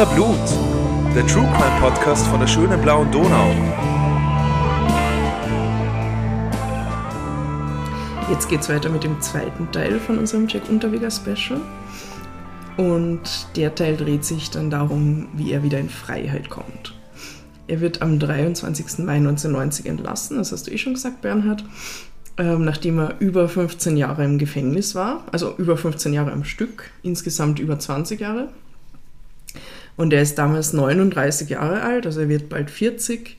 Wiener Blut, der True Crime Podcast von der schönen blauen Donau. Jetzt geht's weiter mit dem zweiten Teil von unserem Jack Unterweger Special. Und der Teil dreht sich dann darum, wie er wieder in Freiheit kommt. Er wird am 23. Mai 1990 entlassen, das hast du eh schon gesagt, Bernhard, ähm, nachdem er über 15 Jahre im Gefängnis war, also über 15 Jahre am Stück, insgesamt über 20 Jahre. Und er ist damals 39 Jahre alt, also er wird bald 40.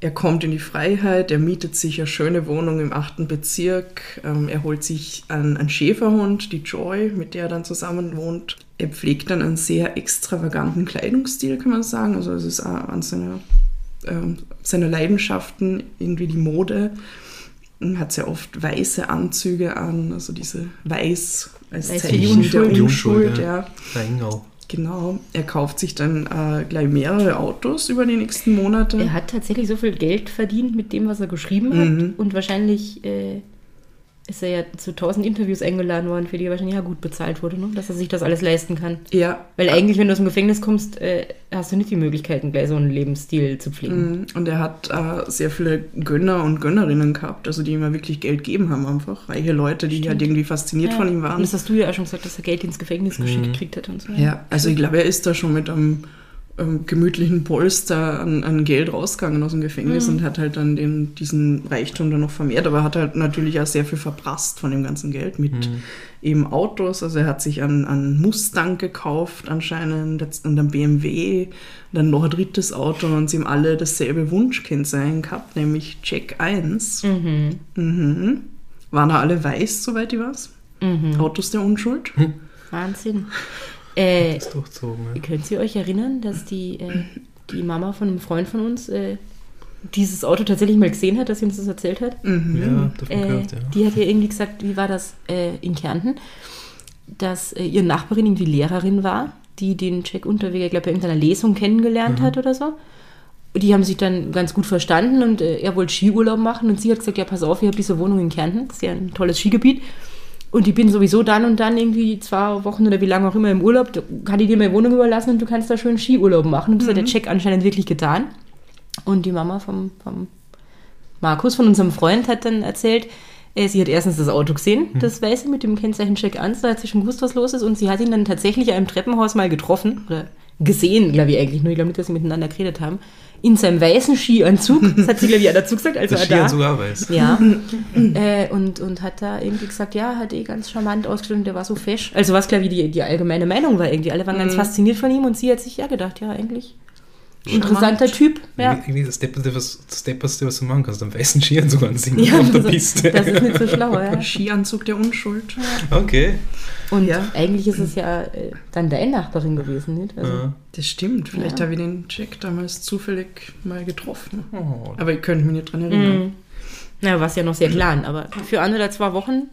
Er kommt in die Freiheit, er mietet sich eine schöne Wohnung im 8. Bezirk, ähm, er holt sich einen, einen Schäferhund, die Joy, mit der er dann zusammen wohnt. Er pflegt dann einen sehr extravaganten Kleidungsstil, kann man sagen. Also es ist auch an seiner, ähm, seiner Leidenschaften irgendwie die Mode. Er hat sehr oft weiße Anzüge an, also diese Weiß als Zeichen der Unschuld. Unschuld. ja. Ja. Genau. Er kauft sich dann äh, gleich mehrere Autos über die nächsten Monate. Er hat tatsächlich so viel Geld verdient mit dem, was er geschrieben hat. Mhm. Und wahrscheinlich äh, ist er ja zu tausend Interviews eingeladen worden, für die er wahrscheinlich ja gut bezahlt wurde, ne? dass er sich das alles leisten kann. ja, Weil eigentlich, wenn du aus dem Gefängnis kommst, äh, hast du nicht die Möglichkeiten, gleich so einen Lebensstil zu pflegen. Mm, Und er hat äh, sehr viele Gönner und Gönnerinnen gehabt, also die ihm ja wirklich Geld gegeben haben einfach. Reiche Leute, die halt irgendwie fasziniert von ihm Und waren. das hast du ja auch schon gesagt, dass er Geld ins Gefängnis geschickt gekriegt hat und so. Ja, also ich glaube, er ist da schon mit einem ähm, gemütlichen Polster an, an Geld rausgegangen aus dem Gefängnis und hat halt dann den, diesen Reichtum dann noch vermehrt, aber hat halt natürlich auch sehr viel verprasst von dem ganzen Geld mit eben Autos. Also er hat sich einen, einen Mustang gekauft anscheinend und dann BMW, dann noch ein drittes Auto und sie haben alle dasselbe Wunschkennzeichen gehabt, nämlich Check 1. Mhm. Mhm. Waren da alle weiß, soweit ich weiß? Mhm. Autos der Unschuld? Wahnsinn. Äh, Ist durchzogen, ja. Könnt ihr euch erinnern, dass die, äh, die Mama von einem Freund von uns äh, dieses Auto tatsächlich mal gesehen hat, dass sie uns das erzählt hat? Ja, davon Äh, gehört, ja. Die hat ja irgendwie gesagt, wie war das äh, in Kärnten, dass äh, ihre Nachbarin irgendwie Lehrerin war, die den Jack Unterweger, ich glaube, bei irgendeiner Lesung kennengelernt Mhm. hat oder so. Und die haben sich dann ganz gut verstanden und äh, er wollte Skiurlaub machen und sie hat gesagt, ja, pass auf, ich habe diese Wohnung in Kärnten, das ist ja ein tolles Skigebiet. Und ich bin sowieso dann und dann irgendwie zwei Wochen oder wie lange auch immer im Urlaub, da kann ich dir meine Wohnung überlassen und du kannst da schön Skiurlaub machen. Und das hat der Jack anscheinend wirklich getan. Und die Mama vom, vom Markus, von unserem Freund, hat dann erzählt, äh, sie hat erstens das Auto gesehen, das Weiße mit dem Kennzeichen Check 1, da hat sie schon gewusst, was los ist. Und sie hat ihn dann tatsächlich in einem Treppenhaus mal getroffen, oder gesehen, glaube ich eigentlich, nur. Ich glaube nicht, dass sie miteinander geredet haben, in seinem weißen Skianzug. Das hat sie, glaube ich, auch dazu gesagt, als Das er Skiern da weiß. ja. äh, und, und hat da irgendwie gesagt, ja, hat eh ganz charmant ausgestellt, der war so fesch. Also was, glaube ich, die, die allgemeine Meinung war irgendwie. Alle waren ganz fasziniert von ihm und sie hat sich ja gedacht, ja, eigentlich interessanter Typ. Ja. Irgendwie das Depperste, was, das Depperste, was du machen kannst, am weißen Skianzug anziehen Ja, auf der das, Piste. das ist nicht so schlau, ja. Skianzug der Unschuld. okay. Und Ja. eigentlich ist es ja äh, dann deine Nachbarin gewesen, nicht? Also, Ja. Das stimmt. Vielleicht Ja. habe ich den Jack damals zufällig mal getroffen. Oh. Aber ich könnte mich nicht dran erinnern. Mhm. Na, war es ja noch sehr klein, aber für ein oder zwei Wochen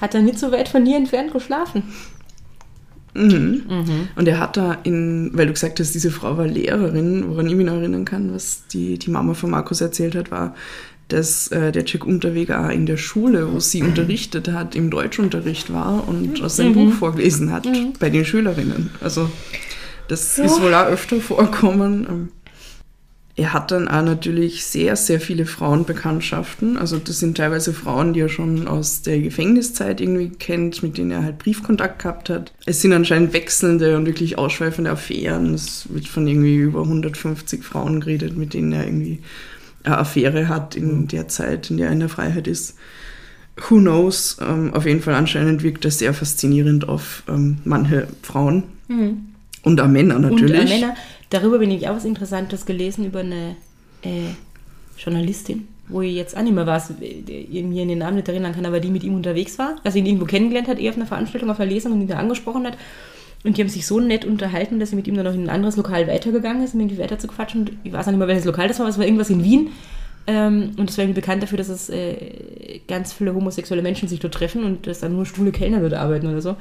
hat er nicht so weit von hier entfernt geschlafen. Mhm. Mhm. Und er hat da in, weil du gesagt hast, diese Frau war Lehrerin, woran ich mich noch erinnern kann, was die, die Mama von Markus erzählt hat, war, dass äh, der Jack Unterweger auch in der Schule, wo sie unterrichtet hat, im Deutschunterricht war und aus seinem Buch vorgelesen hat bei den Schülerinnen. Also das ist wohl auch öfter vorkommen. Er hat dann auch natürlich sehr, sehr viele Frauenbekanntschaften. Also das sind teilweise Frauen, die er schon aus der Gefängniszeit irgendwie kennt, mit denen er halt Briefkontakt gehabt hat. Es sind anscheinend wechselnde und wirklich ausschweifende Affären. Es wird von irgendwie über 150 Frauen geredet, mit denen er irgendwie eine Affäre hat in der Zeit, in der er in der Freiheit ist. Who knows? Ähm, auf jeden Fall anscheinend wirkt er sehr faszinierend auf ähm, manche Frauen. Und auch Männer natürlich. Und äh, Männer, darüber bin ich auch was Interessantes gelesen über eine äh, Journalistin, wo ich jetzt auch nicht mehr weiß, äh, mir in den Namen nicht erinnern kann, aber die mit ihm unterwegs war, also ihn irgendwo kennengelernt hat, eher auf einer Veranstaltung, auf einer Lesung und ihn da angesprochen hat. Und die haben sich so nett unterhalten, dass sie mit ihm dann noch in ein anderes Lokal weitergegangen ist, um irgendwie weiter zu quatschen. Und ich weiß auch nicht mehr, welches Lokal das war, aber es war irgendwas in Wien. Ähm, und es war irgendwie bekannt dafür, dass es äh, ganz viele homosexuelle Menschen sich dort treffen und dass da nur schwule Kellner dort arbeiten oder so.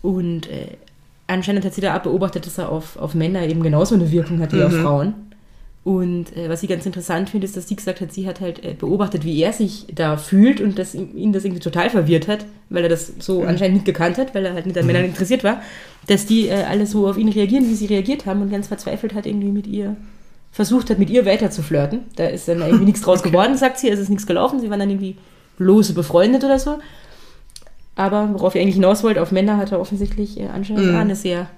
Und äh, anscheinend hat sie da auch beobachtet, dass er auf, auf Männer eben genauso eine Wirkung hat wie auf Frauen. Und äh, was ich ganz interessant finde, ist, dass sie gesagt hat, sie hat halt äh, beobachtet, wie er sich da fühlt und dass ihn, ihn das irgendwie total verwirrt hat, weil er das so anscheinend nicht gekannt hat, weil er halt nicht an Männern interessiert war, dass die äh, alle so auf ihn reagieren, wie sie reagiert haben und ganz verzweifelt hat irgendwie mit ihr versucht hat, mit ihr weiter zu flirten. Da ist dann irgendwie nichts draus geworden, sagt sie, es ist nichts gelaufen, sie waren dann irgendwie lose befreundet oder so. Aber worauf ihr eigentlich hinaus wollt, auf Männer hat er offensichtlich äh, anscheinend Mhm. auch eine sehr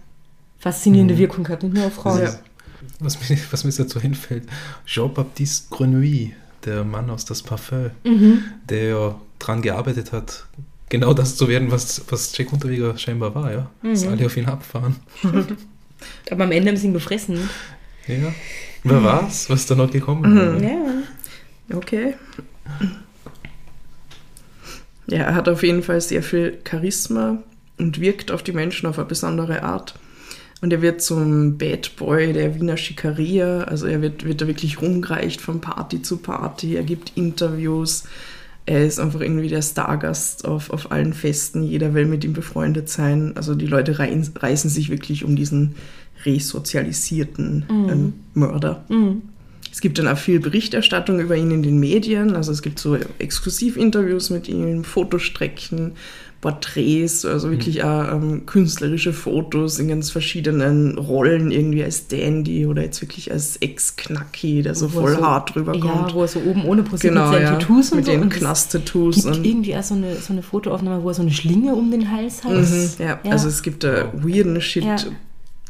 faszinierende Wirkung gehabt, nicht nur auf Frauen. Ja. Was mir, was mir jetzt dazu hinfällt, Jean-Baptiste Grenouille, der Mann aus das Parfum, Mhm. der ja dran gearbeitet hat, genau das zu werden, was, was Jack Unterweger scheinbar war, ja. Dass Mhm. alle auf ihn abfahren. Aber am Ende haben sie ihn gefressen. Ja. Wer war's? Was ist da noch gekommen? Mhm. Ja. Okay. Ja, er hat auf jeden Fall sehr viel Charisma und wirkt auf die Menschen auf eine besondere Art. Und er wird zum Bad Boy der Wiener Schikaria. Also er wird, wird da wirklich rumgereicht von Party zu Party. Er gibt Interviews. Er ist einfach irgendwie der Stargast auf, auf allen Festen. Jeder will mit ihm befreundet sein. Also die Leute rein, reißen sich wirklich um diesen resozialisierten ähm, Mörder. Mhm. Es gibt dann auch viel Berichterstattung über ihn in den Medien. Also es gibt so Exklusivinterviews mit ihm, Fotostrecken, Porträts, also wirklich auch ähm, künstlerische Fotos in ganz verschiedenen Rollen, irgendwie als Dandy oder jetzt wirklich als Ex-Knacki, der so Wo voll so- hart rüberkommt. Ja, wo er so oben ohne posiert genau, mit seinen ja. Tattoos und mit so. den und es Knast-Tattoos. gibt irgendwie auch so eine, so eine Fotoaufnahme, wo er so eine Schlinge um den Hals hat. Mhm, ja. Ja. also es gibt da weirden Shit, Ja.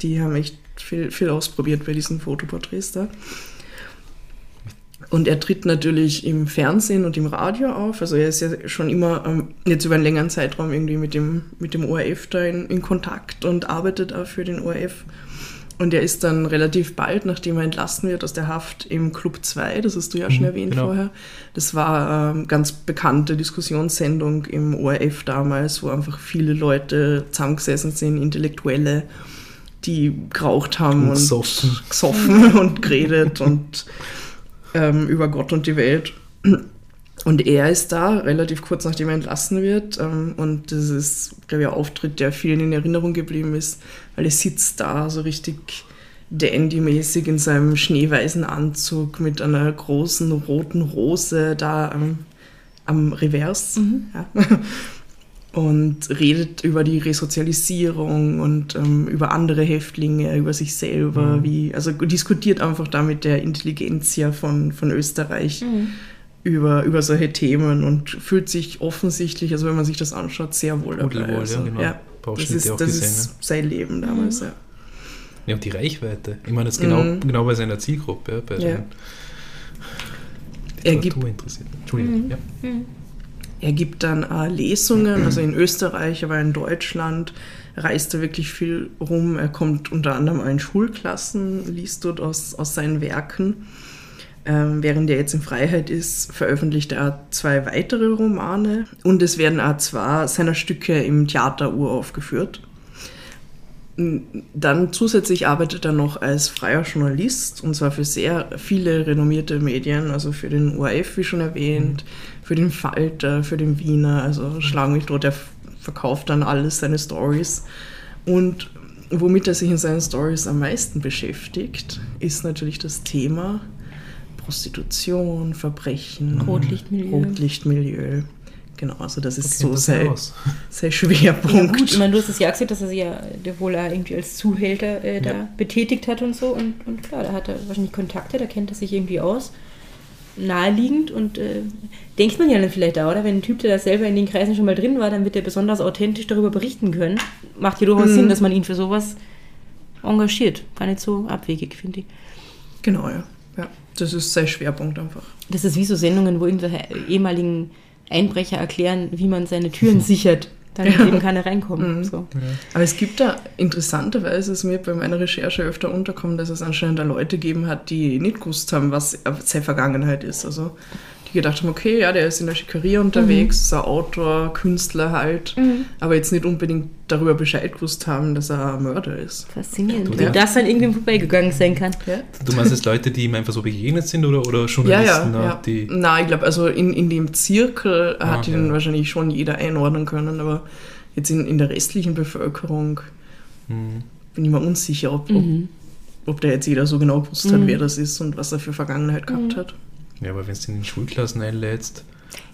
die haben echt viel, viel ausprobiert bei diesen Fotoporträts da. Und er tritt natürlich im Fernsehen und im Radio auf. Also er ist ja schon immer ähm, jetzt über einen längeren Zeitraum irgendwie mit dem, mit dem ORF da in, in Kontakt und arbeitet auch für den ORF. Und er ist dann relativ bald, nachdem er entlassen wird aus der Haft, im Club 2, das hast du ja schon Mhm, erwähnt genau. vorher. Das war ähm, ganz bekannte Diskussionssendung im ORF damals, wo einfach viele Leute zusammengesessen sind, Intellektuelle, die geraucht haben Und und, gesoffen. gesoffen und geredet und ähm, über Gott und die Welt. Und er ist da, relativ kurz nachdem er entlassen wird. Ähm, und das ist, glaube ich, ein Auftritt, der vielen in Erinnerung geblieben ist, weil er sitzt da so richtig dandy-mäßig in seinem schneeweißen Anzug mit einer großen roten Rose da am, am Revers. Ja. Und redet über die Resozialisierung und ähm, über andere Häftlinge, über sich selber, wie, also diskutiert einfach da mit der Intelligenzia von, von Österreich Mhm. über, über solche Themen und fühlt sich offensichtlich, also wenn man sich das anschaut, sehr wohl dabei. Ja, also, genau. ja, Ein paar das ist, auch das gesehen, ist sein Leben damals, ja. Ja, und die Reichweite. Ich meine, das genau, Mhm. genau bei seiner Zielgruppe, ja, bei Ja. den Er gibt, Literaturinteressierten. Entschuldigung. Ja. Er gibt dann äh, Lesungen, also in Österreich, aber in Deutschland reist er wirklich viel rum. Er kommt unter anderem in Schulklassen, liest dort aus, aus seinen Werken. Ähm, während er jetzt in Freiheit ist, veröffentlicht er zwei weitere Romane und es werden auch zwei seiner Stücke im Theater uraufgeführt. Dann zusätzlich arbeitet er noch als freier Journalist und zwar für sehr viele renommierte Medien, also für den ORF, wie schon erwähnt, für den Falter, für den Wiener, also Schlag mich tot, er f- verkauft dann alles seine Stories. Und womit er sich in seinen Stories am meisten beschäftigt, ist natürlich das Thema Prostitution, Verbrechen, Rotlichtmilieu. Rotlichtmilieu. Genau, also das ist Okay, so das sein, sein Ja, Schwerpunkt. gut, ich meine, du hast es ja gesagt, dass er sich ja der wohl auch irgendwie als Zuhälter äh, da Ja. betätigt hat und so. Und, und klar, da hat er wahrscheinlich Kontakte, da kennt er sich irgendwie aus. Naheliegend und äh, denkt man ja dann vielleicht auch, oder? Wenn ein Typ, der da selber in den Kreisen schon mal drin war, dann wird er besonders authentisch darüber berichten können. Macht ja durchaus Mhm. Sinn, dass man ihn für sowas engagiert. Gar nicht so abwegig, finde ich. Genau, ja. ja. Das ist sein Schwerpunkt einfach. Das ist wie so Sendungen, wo irgendwelche ehemaligen Einbrecher erklären, wie man seine Türen sichert, damit Ja. eben keiner reinkommt. Mhm. So. Aber es gibt da, interessanterweise ist mir bei meiner Recherche öfter unterkommen, dass es anscheinend da Leute gegeben hat, die nicht gewusst haben, was seine Vergangenheit ist. Also gedacht haben, okay, ja, der ist in der Schickeria unterwegs, ist ein Autor, Künstler halt, aber jetzt nicht unbedingt darüber Bescheid gewusst haben, dass er ein Mörder ist. Faszinierend. Ja. Wie das dann irgendwie vorbeigegangen sein kann. Ja, Du meinst jetzt Leute, die ihm einfach so begegnet sind oder, oder ja, Journalisten, ja. da, ja. die. Na, ich glaube, also in, in dem Zirkel Ah, hat ihn ja. wahrscheinlich schon jeder einordnen können, aber jetzt in, in der restlichen Bevölkerung Hm. bin ich mir unsicher, ob, ob Mhm. ob da jetzt jeder so genau gewusst hat, Mhm. wer das ist und was er für Vergangenheit gehabt hat. Ja, aber wenn du ihn in Schulklassen einlädst,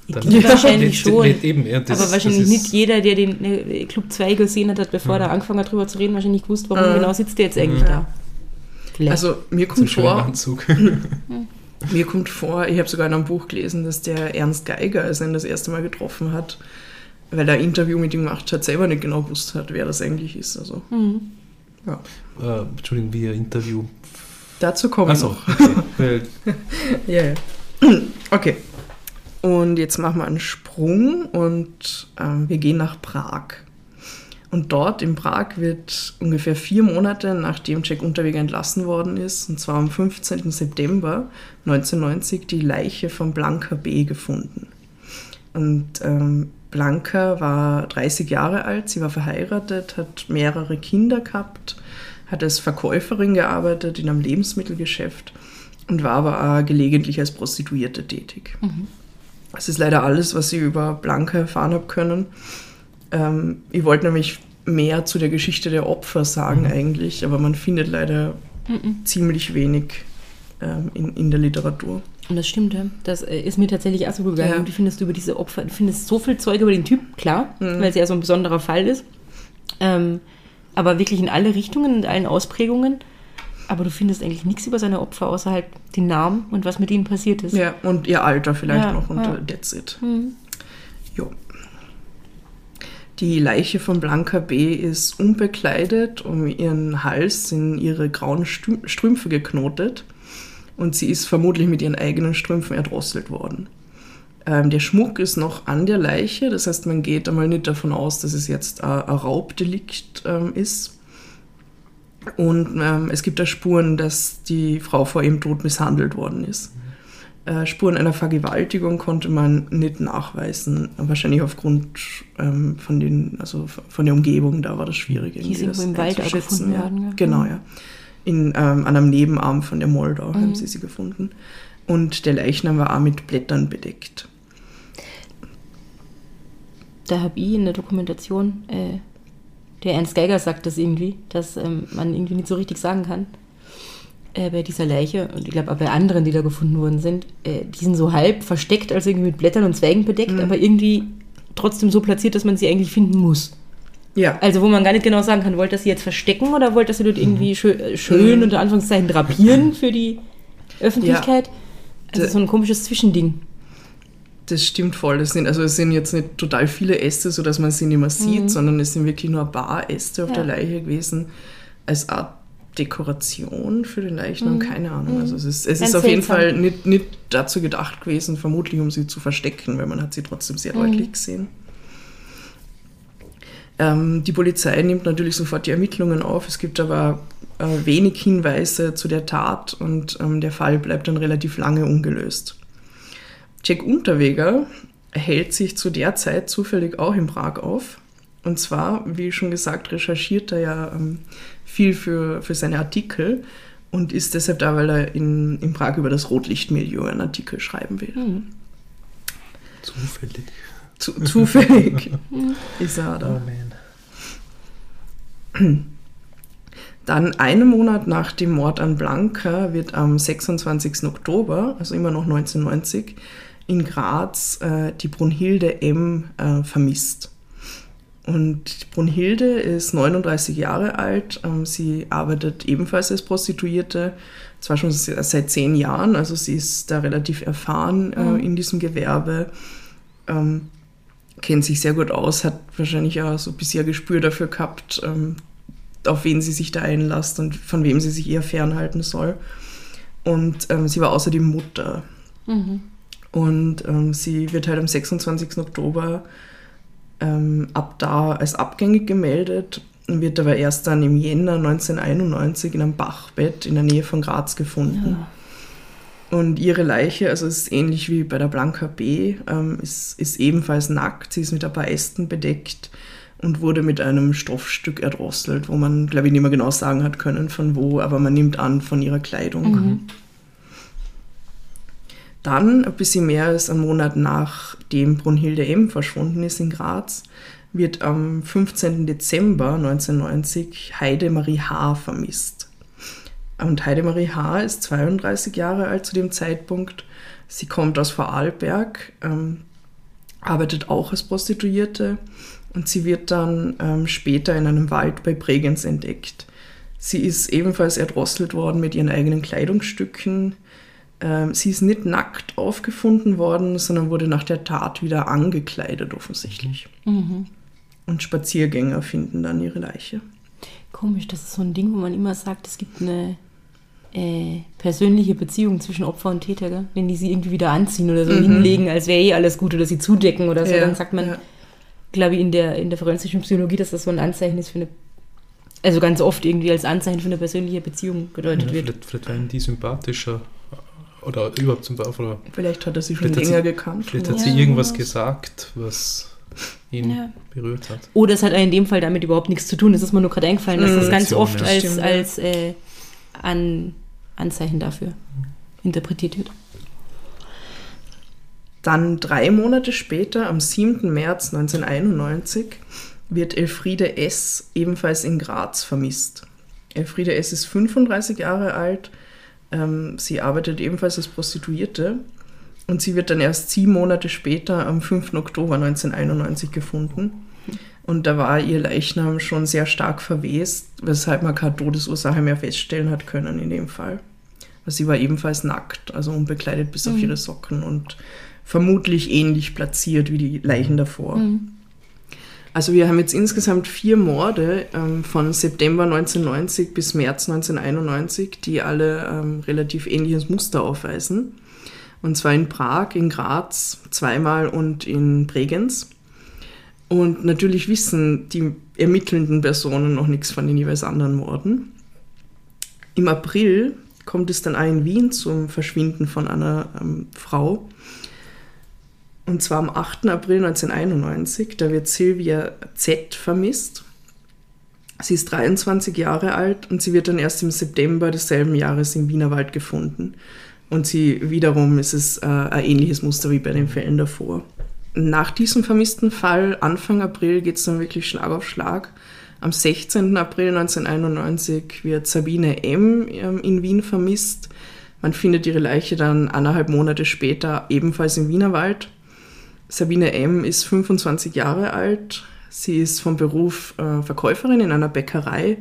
dann Ja, wahrscheinlich nicht- schon. nicht eben, ja, das- aber wahrscheinlich das ist- nicht jeder, der den äh, Club 2 gesehen hat, hat, bevor Mhm. er angefangen hat, drüber zu reden, wahrscheinlich gewusst, warum Mhm. genau sitzt der jetzt eigentlich Mhm. da. Vielleicht. Also mir Zum kommt vor, Anzug. mir kommt vor, ich habe sogar in einem Buch gelesen, dass der Ernst Geiger, als er ihn das erste Mal getroffen hat, weil er ein Interview mit ihm gemacht hat, selber nicht genau gewusst hat, wer das eigentlich ist. Also mhm. ja. äh, Entschuldigung, wie ein Interview. Dazu kommen wir Achso, noch. okay. Ja, ja. Okay. Und jetzt machen wir einen Sprung und ähm, wir gehen nach Prag. Und dort in Prag wird ungefähr vier Monate nachdem Jack Unterweger entlassen worden ist, und zwar am 15. September 1990, die Leiche von Blanca B. gefunden. Und ähm, Blanca war 30 Jahre alt, sie war verheiratet, hat mehrere Kinder gehabt, hat als Verkäuferin gearbeitet in einem Lebensmittelgeschäft und war aber auch gelegentlich als Prostituierte tätig. Das ist leider alles, was ich über Blanca erfahren habe können. Ähm, ich wollte nämlich mehr zu der Geschichte der Opfer sagen eigentlich, aber man findet leider ziemlich wenig ähm, in, in der Literatur. Und das stimmt, ja. Das äh, ist mir tatsächlich auch so gegangen. Ja. Du findest über diese Opfer, du findest so viel Zeug über den Typ, klar, Mhm. weil es ja so ein besonderer Fall ist. Ähm, aber wirklich in alle Richtungen, in allen Ausprägungen. Aber du findest eigentlich nichts über seine Opfer, außer halt den Namen und was mit ihnen passiert ist. Ja, und ihr Alter vielleicht Ja, noch und ja. that's it. Mhm. Jo. Die Leiche von Blanca B. ist unbekleidet, um ihren Hals sind ihre grauen Strümpfe geknotet und sie ist vermutlich mit ihren eigenen Strümpfen erdrosselt worden. Ähm, der Schmuck ist noch an der Leiche, das heißt, man geht einmal nicht davon aus, dass es jetzt ein, ein Raubdelikt ähm, ist. Und ähm, es gibt da Spuren, dass die Frau vor ihrem Tod misshandelt worden ist. Äh, Spuren einer Vergewaltigung konnte man nicht nachweisen, wahrscheinlich aufgrund ähm, von, den, also von der Umgebung, da war das schwierig. Die ist irgendwo im Wald gefunden ja. worden, ja. Genau, ja. In, ähm, an einem Nebenarm von der Moldau Mhm. haben sie sie gefunden. Und der Leichnam war auch mit Blättern bedeckt. Da habe ich in der Dokumentation, äh, der Ernst Geiger sagt das irgendwie, dass ähm, man irgendwie nicht so richtig sagen kann. Äh, bei dieser Leiche und ich glaube auch bei anderen, die da gefunden worden sind, äh, die sind so halb versteckt, also irgendwie mit Blättern und Zweigen bedeckt, aber irgendwie trotzdem so platziert, dass man sie eigentlich finden muss. Ja, Also wo man gar nicht genau sagen kann, wollte das sie jetzt verstecken oder wollte das sie dort irgendwie schön, äh, schön unter Anführungszeichen drapieren für die Öffentlichkeit? Also D- so ein komisches Zwischending. Das stimmt voll. Das sind, also es sind jetzt nicht total viele Äste, sodass man sie nicht mehr sieht, sondern es sind wirklich nur ein paar Äste auf Mhm. Ja. der Leiche gewesen, als Art Dekoration für den Leichnam, keine Ahnung. Also es ist, es Mhm. Ist auf jeden. Fall nicht, nicht dazu gedacht gewesen, vermutlich um sie zu verstecken, weil man hat sie trotzdem sehr Mhm. deutlich gesehen. Ähm, die Polizei nimmt natürlich sofort die Ermittlungen auf. Es gibt aber äh, wenig Hinweise zu der Tat und ähm, der Fall bleibt dann relativ lange ungelöst. Jack Unterweger hält sich zu der Zeit zufällig auch in Prag auf. Und zwar, wie schon gesagt, recherchiert er ja ähm, viel für, für seine Artikel und ist deshalb da, weil er in, in Prag über das Rotlichtmilieu einen Artikel schreiben will. zufällig. Zu, zufällig ist er da. Oh man. Dann einen Monat nach dem Mord an Blanca wird am 26. Oktober, also immer noch 1990, in Graz äh, die Brunhilde M. Äh, vermisst. Und Brunhilde ist 39 Jahre alt. Ähm, sie arbeitet ebenfalls als Prostituierte, zwar schon se- seit zehn Jahren, also sie ist da relativ erfahren äh, in diesem Gewerbe. Ähm, kennt sich sehr gut aus, hat wahrscheinlich auch so bisher Gespür dafür gehabt, ähm, auf wen sie sich da einlässt und von wem sie sich eher fernhalten soll. Und ähm, sie war außerdem Mutter. Und ähm, sie wird halt am 26. Oktober ähm, ab da als abgängig gemeldet, wird aber erst dann im Jänner 1991 in einem Bachbett in der Nähe von Graz gefunden. Und ihre Leiche, also es ist ähnlich wie bei der Blanca B, ähm, ist, ist ebenfalls nackt. Sie ist mit ein paar Ästen bedeckt und wurde mit einem Stoffstück erdrosselt, wo man, glaube ich, nicht mehr genau sagen hat können, von wo, aber man nimmt an, von ihrer Kleidung. Dann, ein bisschen mehr als einen Monat nachdem Brunhilde M. verschwunden ist in Graz, wird am 15. Dezember 1990 Heidemarie H. vermisst. Und Heidemarie H. ist 32 Jahre alt zu dem Zeitpunkt. Sie kommt aus Vorarlberg, ähm, arbeitet auch als Prostituierte und sie wird dann ähm, später in einem Wald bei Bregenz entdeckt. Sie ist ebenfalls erdrosselt worden mit ihren eigenen Kleidungsstücken. Ähm, sie ist nicht nackt aufgefunden worden, sondern wurde nach der Tat wieder angekleidet offensichtlich. Und Spaziergänger finden dann ihre Leiche. Komisch, das ist so ein Ding, wo man immer sagt, es gibt eine äh, persönliche Beziehung zwischen Opfer und Täter, gell? wenn die sie irgendwie wieder anziehen oder so hinlegen, als wäre eh alles gut oder sie zudecken oder so, Ja, dann sagt man, ja. glaube ich, in der, in der forensischen Psychologie, dass das so ein Anzeichen ist für eine, also ganz oft irgendwie als Anzeichen für eine persönliche Beziehung gedeutet Ja, wird. vielleicht, vielleicht werden die sympathischer oder überhaupt sympathischer. Oder Vielleicht hat er sie schon Vielleicht hat länger sie- gekannt. vielleicht hat Ja, sie irgendwas was. gesagt, was ihn Ja. berührt hat. Oder es hat in dem Fall damit überhaupt nichts zu tun. Das ist mir nur gerade eingefallen, dass Mhm. das ganz oft ja. als, Stimmt, als äh, An, Anzeichen dafür interpretiert wird. Dann drei Monate später, am 7. März 1991, wird Elfriede S. ebenfalls in Graz vermisst. Elfriede S. ist 35 Jahre alt. Ähm, sie arbeitet ebenfalls als Prostituierte und sie wird dann erst sieben Monate später, am 5. Oktober 1991, gefunden. Und da war ihr Leichnam schon sehr stark verwest, weshalb man keine Todesursache mehr feststellen hat können in dem Fall. Aber sie war ebenfalls nackt, also unbekleidet bis auf ihre Socken und vermutlich ähnlich platziert wie die Leichen davor. Also wir haben jetzt insgesamt vier Morde ähm, von September 1990 bis März 1991, die alle ähm, relativ ähnliches Muster aufweisen. Und zwar in Prag, in Graz zweimal und in Bregenz. Und natürlich wissen die ermittelnden Personen noch nichts von den jeweils anderen Morden. Im April kommt es dann auch in Wien zum Verschwinden von einer ähm, Frau. Und zwar am 8. April 1991, da wird Silvia Z. vermisst. Sie ist 23 Jahre alt und sie wird dann erst im September desselben Jahres im Wienerwald gefunden. Und sie wiederum ist es äh, ein ähnliches Muster wie bei den Fällen davor. Nach diesem vermissten Fall, Anfang April, geht es dann wirklich Schlag auf Schlag. Am 16. April 1991 wird Sabine M. ähm, in Wien vermisst. Man findet ihre Leiche dann eineinhalb Monate später ebenfalls im Wienerwald. Sabine M. ist 25 Jahre alt. Sie ist vom Beruf äh, Verkäuferin in einer Bäckerei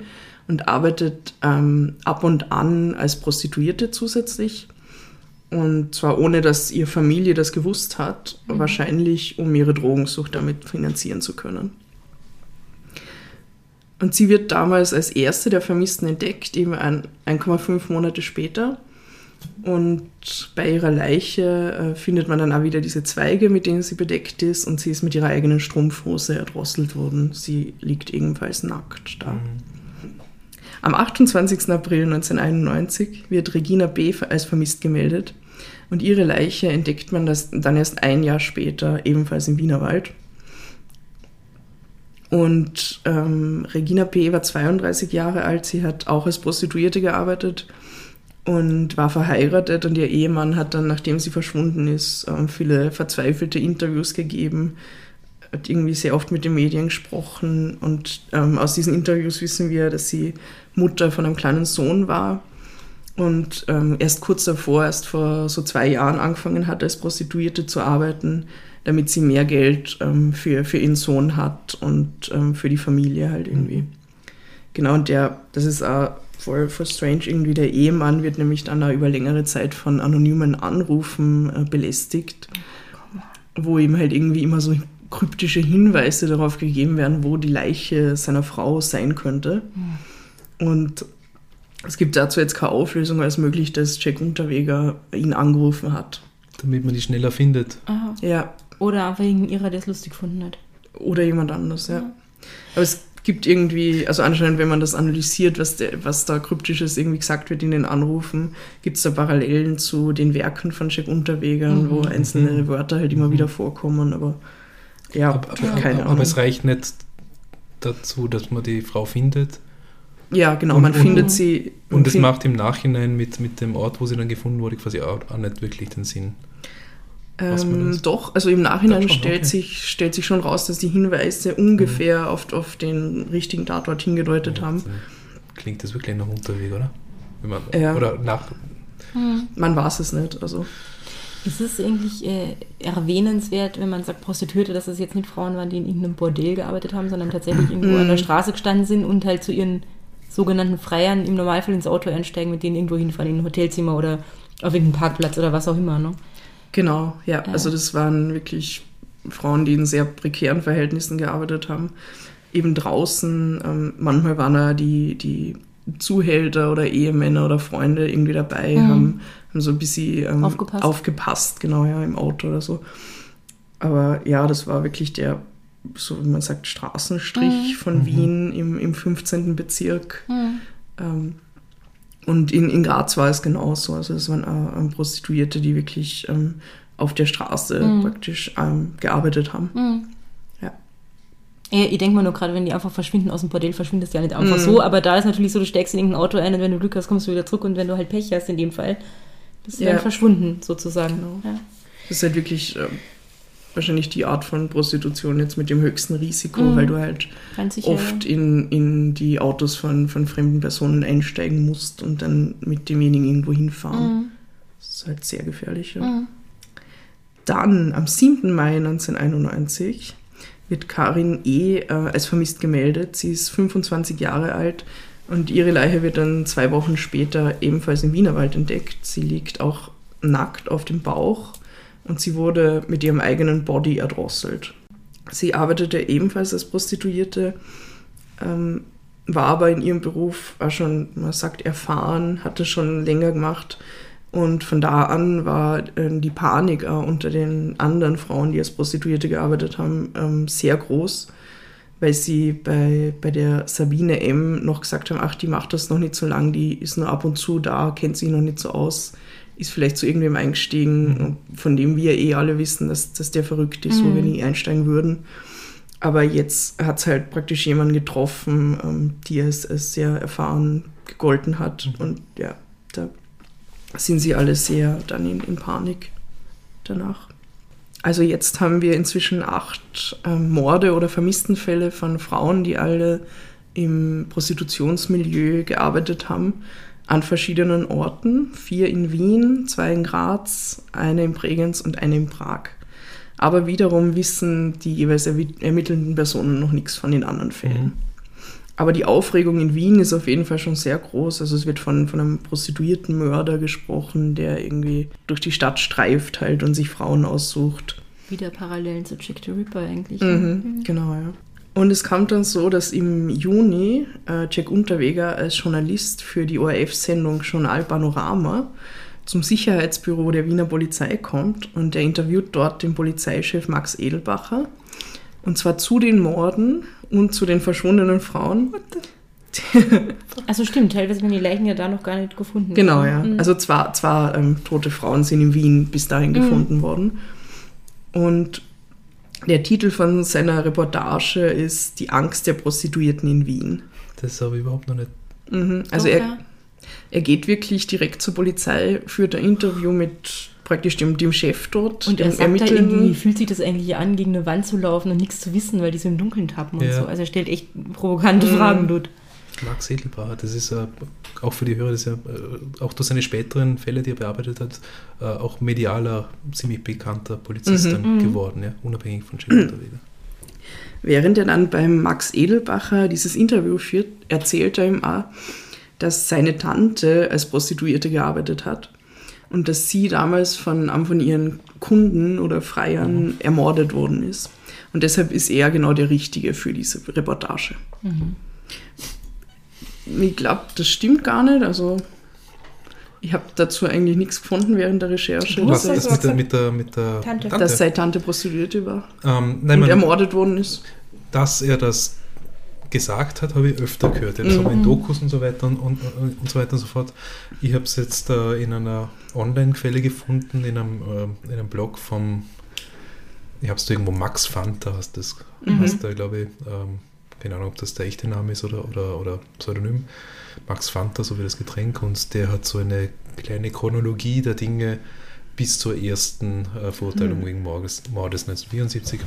und arbeitet ähm, ab und an als Prostituierte zusätzlich. Und zwar ohne, dass ihre Familie das gewusst hat, wahrscheinlich um ihre Drogensucht damit finanzieren zu können. Und sie wird damals als erste der Vermissten entdeckt, eben ein- 1,5 Monate später. Und bei ihrer Leiche äh, findet man dann auch wieder diese Zweige, mit denen sie bedeckt ist. Und sie ist mit ihrer eigenen Strumpfhose erdrosselt worden. Sie liegt ebenfalls nackt da. Am 28. April 1991 wird Regina B. als vermisst gemeldet. Und ihre Leiche entdeckt man das dann erst ein Jahr später, ebenfalls im Wienerwald. Und ähm, Regina P. war 32 Jahre alt. Sie hat auch als Prostituierte gearbeitet und war verheiratet. Und ihr Ehemann hat dann, nachdem sie verschwunden ist, ähm, viele verzweifelte Interviews gegeben, hat irgendwie sehr oft mit den Medien gesprochen. Und ähm, aus diesen Interviews wissen wir, dass sie Mutter von einem kleinen Sohn war und ähm, erst kurz davor, erst vor so zwei Jahren angefangen hat, als Prostituierte zu arbeiten, damit sie mehr Geld ähm, für, für ihren Sohn hat und ähm, für die Familie halt irgendwie. Genau, und der, das ist auch voll, voll strange, irgendwie der Ehemann wird nämlich dann auch über längere Zeit von anonymen Anrufen äh, belästigt, wo ihm halt irgendwie immer so kryptische Hinweise darauf gegeben werden, wo die Leiche seiner Frau sein könnte. Und es gibt dazu jetzt keine Auflösung, als möglich, dass Jack Unterweger ihn angerufen hat. Damit man die schneller findet. Aha. Ja, Oder einfach wegen ihrer, der es lustig gefunden hat. oder jemand anders, ja. Aber es gibt irgendwie, also anscheinend, wenn man das analysiert, was, der, was da kryptisches irgendwie gesagt wird in den Anrufen, gibt es da Parallelen zu den Werken von Jack Unterweger, wo einzelne Wörter halt immer wieder vorkommen, aber ja, aber, aber, keine aber, Ahnung. es reicht nicht dazu, dass man die Frau findet. ja, genau, Und- man und- findet sie. Und es macht im Nachhinein mit, mit dem Ort, wo sie dann gefunden wurde, quasi auch, auch nicht wirklich den Sinn. Ähm, doch, also im Nachhinein schon, stellt, okay. sich, stellt sich schon raus, dass die Hinweise ungefähr auf, auf den richtigen Tatort hingedeutet haben. Dann klingt das wirklich nach Unterweg, oder? Wenn man, Ja. Oder nach. Man weiß es nicht. Also Ist es eigentlich äh, erwähnenswert, wenn man sagt Prostituierte, dass es jetzt nicht Frauen waren, die in irgendeinem Bordell gearbeitet haben, sondern tatsächlich irgendwo an der Straße gestanden sind und halt zu ihren sogenannten Freiern im Normalfall ins Auto einsteigen, mit denen irgendwo hinfahren, in ein Hotelzimmer oder auf irgendeinen Parkplatz oder was auch immer. Ne? Genau, ja. Also das waren wirklich Frauen, die in sehr prekären Verhältnissen gearbeitet haben. Eben draußen, ähm, manchmal waren da die, die Zuhälter oder Ehemänner oder Freunde irgendwie dabei, haben, haben so ein bisschen ähm, Aufgepasst. aufgepasst, genau, ja, im Auto oder so. Aber ja, das war wirklich der, so wie man sagt, Straßenstrich von Wien im, im 15. Bezirk. Ähm, und in, in Graz war es genauso. Also es waren äh, ähm, Prostituierte, die wirklich ähm, auf der Straße praktisch ähm, gearbeitet haben. Ja. Ja, ich denke mal nur gerade, wenn die einfach verschwinden aus dem Bordell, verschwindest du ja nicht einfach so, aber da ist natürlich so, du steigst in irgendein Auto ein und wenn du Glück hast, kommst du wieder zurück und wenn du halt Pech hast in dem Fall, bist du Ja. dann verschwunden sozusagen. Genau. Ja. Das ist halt wirklich ähm, wahrscheinlich die Art von Prostitution jetzt mit dem höchsten Risiko, weil du halt oft in, in die Autos von, von fremden Personen einsteigen musst und dann mit demjenigen irgendwo hinfahren. Das ist halt sehr gefährlich. Ja. Dann am 7. Mai 1991 wird Karin E. Äh, als vermisst gemeldet. Sie ist 25 Jahre alt und ihre Leiche wird dann zwei Wochen später ebenfalls im Wienerwald entdeckt. Sie liegt auch nackt auf dem Bauch und sie wurde mit ihrem eigenen Body erdrosselt. Sie arbeitete ebenfalls als Prostituierte, ähm, war aber in ihrem Beruf auch schon, man sagt, erfahren, hatte schon länger gemacht. Und von da an war ähm, die Panik auch unter den anderen Frauen, die als Prostituierte gearbeitet haben, ähm, sehr groß, weil sie bei, bei der Sabine M. noch gesagt haben, ach, die macht das noch nicht so lang, die ist nur ab und zu da, kennt sich noch nicht so aus, ist vielleicht zu irgendwem eingestiegen, von dem wir eh alle wissen, dass, dass der verrückt ist, wo wir nie einsteigen würden. Aber jetzt hat es halt praktisch jemanden getroffen, ähm, die als, als sehr erfahren gegolten hat. Und ja, da sind sie alle sehr dann in, in Panik danach. Also jetzt haben wir inzwischen acht ähm, Morde oder Vermisstenfälle von Frauen, die alle im Prostitutionsmilieu gearbeitet haben, an verschiedenen Orten. Vier in Wien, zwei in Graz, eine in Bregenz und eine in Prag. Aber wiederum wissen die jeweils ermittelnden Personen noch nichts von den anderen Fällen. Aber die Aufregung in Wien ist auf jeden Fall schon sehr groß. Also es wird von, von einem prostituierten Mörder gesprochen, der irgendwie durch die Stadt streift halt und sich Frauen aussucht. Wieder Parallelen zu Jack the Ripper eigentlich. Mhm, genau, ja. Und es kam dann so, dass im Juni äh, Jack Unterweger als Journalist für die ORF-Sendung Journal Panorama zum Sicherheitsbüro der Wiener Polizei kommt und er interviewt dort den Polizeichef Max Edelbacher. Und zwar zu den Morden und zu den verschwundenen Frauen. Also stimmt, teilweise werden die Leichen ja da noch gar nicht gefunden. Genau, ja. Also zwar, zwar ähm, tote Frauen sind in Wien bis dahin gefunden worden. Und der Titel von seiner Reportage ist Die Angst der Prostituierten in Wien. Das habe ich überhaupt noch nicht. Mhm. Also Doch, er, er geht wirklich direkt zur Polizei, führt ein Interview mit praktisch dem, dem Chef dort, Und er sagt da irgendwie, fühlt sich das eigentlich an, gegen eine Wand zu laufen und nichts zu wissen, weil die so im Dunkeln tappen und Ja. so. Also er stellt echt provokante Fragen dort. Max Edelbauer, das ist äh, auch für die Hörer, das ist ja äh, auch durch seine späteren Fälle, die er bearbeitet hat, äh, auch medialer, ziemlich bekannter Polizist Mhm. dann geworden, ja, unabhängig von Jack Unterweger. Während er dann beim Max Edelbacher dieses Interview führt, erzählt er ihm auch, dass seine Tante als Prostituierte gearbeitet hat und dass sie damals von einem von ihren Kunden oder Freiern ermordet worden ist. Und deshalb ist er genau der Richtige für diese Reportage. Ich glaube, das stimmt gar nicht. Also ich habe dazu eigentlich nichts gefunden während der Recherche, Was hast ja das mit der, mit der, mit der Tante. dass seine Tante Prostituierte war ähm, nein, und man, ermordet worden ist. dass er das gesagt hat, habe ich öfter gehört. Jetzt Mhm. in Dokus und so weiter und, und, und so weiter und so fort. Ich habe es jetzt äh, in einer Online-Quelle gefunden, in einem, äh, in einem Blog vom, ich habe es irgendwo Max Fanta, heißt das, Mhm. heißt der, glaube ich, ähm, keine Ahnung, ob das der echte Name ist oder, oder, oder Pseudonym. Max Fanta, so wie das Getränk, und der hat so eine kleine Chronologie der Dinge bis zur ersten äh, Verurteilung wegen Mordes, Mordes 1974.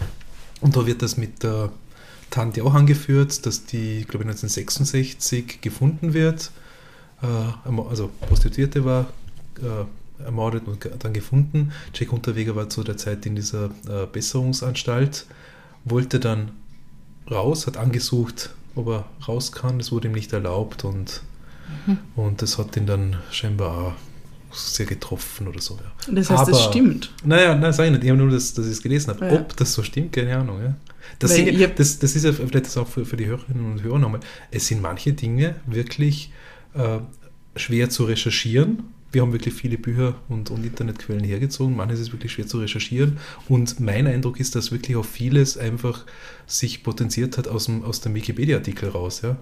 Und da wird das mit der Tante auch angeführt, dass die, glaube ich, 1966 gefunden wird, äh, also Prostituierte war äh, ermordet und dann gefunden. Jack Unterweger war zu der Zeit in dieser äh, Besserungsanstalt, wollte dann raus, hat angesucht, ob er raus kann. Das wurde ihm nicht erlaubt und, und das hat ihn dann scheinbar auch sehr getroffen oder so. Ja. Das heißt, das Aber- stimmt. Naja, nein, sag ich nicht. Ich habe nur, das, dass ich es gelesen habe. Ja. Ob das so stimmt, keine Ahnung. Ja. Das, sind, hab- das, das ist ja vielleicht das auch für, für die Hörerinnen und Hörer nochmal. Es sind manche Dinge wirklich äh, schwer zu recherchieren. Wir haben wirklich viele Bücher und, und Internetquellen hergezogen. Manches ist wirklich schwer zu recherchieren. Und mein Eindruck ist, dass wirklich auch vieles einfach sich potenziert hat aus dem, aus dem Wikipedia-Artikel raus. Ja.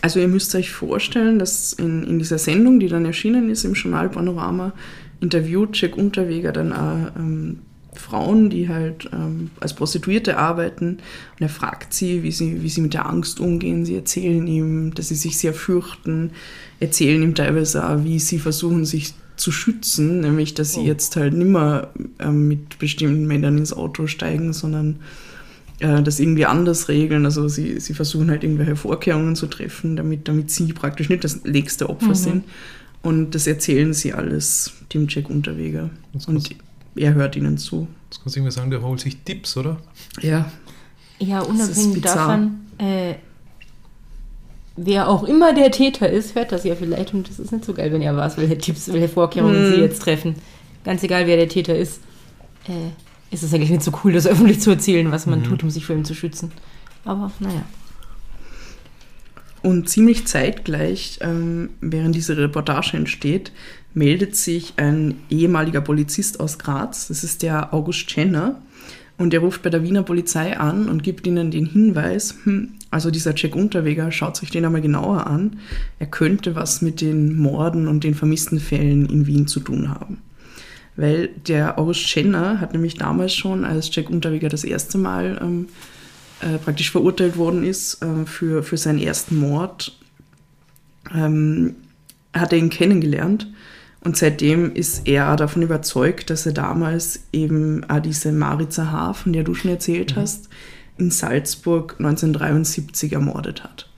Also ihr müsst euch vorstellen, dass in, in dieser Sendung, die dann erschienen ist im Journal Panorama, interviewt Jack Unterweger dann auch ähm, Frauen, die halt ähm, als Prostituierte arbeiten. Und er fragt sie wie, sie, wie sie mit der Angst umgehen. Sie erzählen ihm, dass sie sich sehr fürchten, erzählen ihm teilweise auch, wie sie versuchen, sich zu schützen, nämlich dass sie jetzt halt nimmer ähm, mit bestimmten Männern ins Auto steigen, sondern äh, das irgendwie anders regeln. Also sie, sie versuchen halt irgendwelche Vorkehrungen zu treffen, damit, damit sie praktisch nicht das nächste Opfer sind. Und das erzählen sie alles dem Jack Unterweger. Und er hört ihnen zu. Das kannst du irgendwie sagen, der holt sich Tipps, oder? Ja, Ja, unabhängig davon, äh, wer auch immer der Täter ist, hört das ja vielleicht und das ist nicht so geil, wenn er weiß, welche Tipps, welche Vorkehrungen Hm. sie jetzt treffen. Ganz egal, wer der Täter ist, äh, ist es eigentlich nicht so cool, das öffentlich zu erzählen, was man tut, um sich vor ihm zu schützen. Aber naja. Und ziemlich zeitgleich, ähm, während diese Reportage entsteht, meldet sich ein ehemaliger Polizist aus Graz, das ist der August Schenner, und der ruft bei der Wiener Polizei an und gibt ihnen den Hinweis, hm, also dieser Jack Unterweger, schaut sich den einmal genauer an, er könnte was mit den Morden und den vermissten Fällen in Wien zu tun haben. Weil der August Schenner hat nämlich damals schon, als Jack Unterweger das erste Mal ähm, äh, praktisch verurteilt worden ist äh, für, für seinen ersten Mord, ähm, hat er ihn kennengelernt. Und seitdem ist er davon überzeugt, dass er damals eben auch diese Maritza H., von der du schon erzählt hast, in Salzburg 1973 ermordet hat.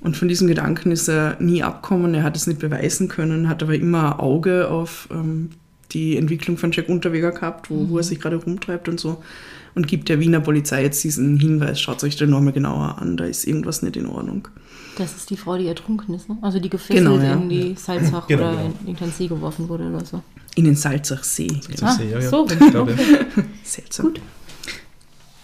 Und von diesem Gedanken ist er nie abgekommen, er hat es nicht beweisen können, hat aber immer ein Auge auf ähm, die Entwicklung von Jack Unterweger gehabt, wo, wo er sich gerade rumtreibt und so. Und gibt der Wiener Polizei jetzt diesen Hinweis, schaut euch den nochmal genauer an, da ist irgendwas nicht in Ordnung. Das ist die Frau, die ertrunken ist, ne? Also die gefesselt Genau, ja. in die Salzach Genau, oder genau. in irgendeinen See geworfen wurde oder so. In den Salzachsee. Das Ah, ja, ja. so. Ich glaube, ja. Seltsam. Gut.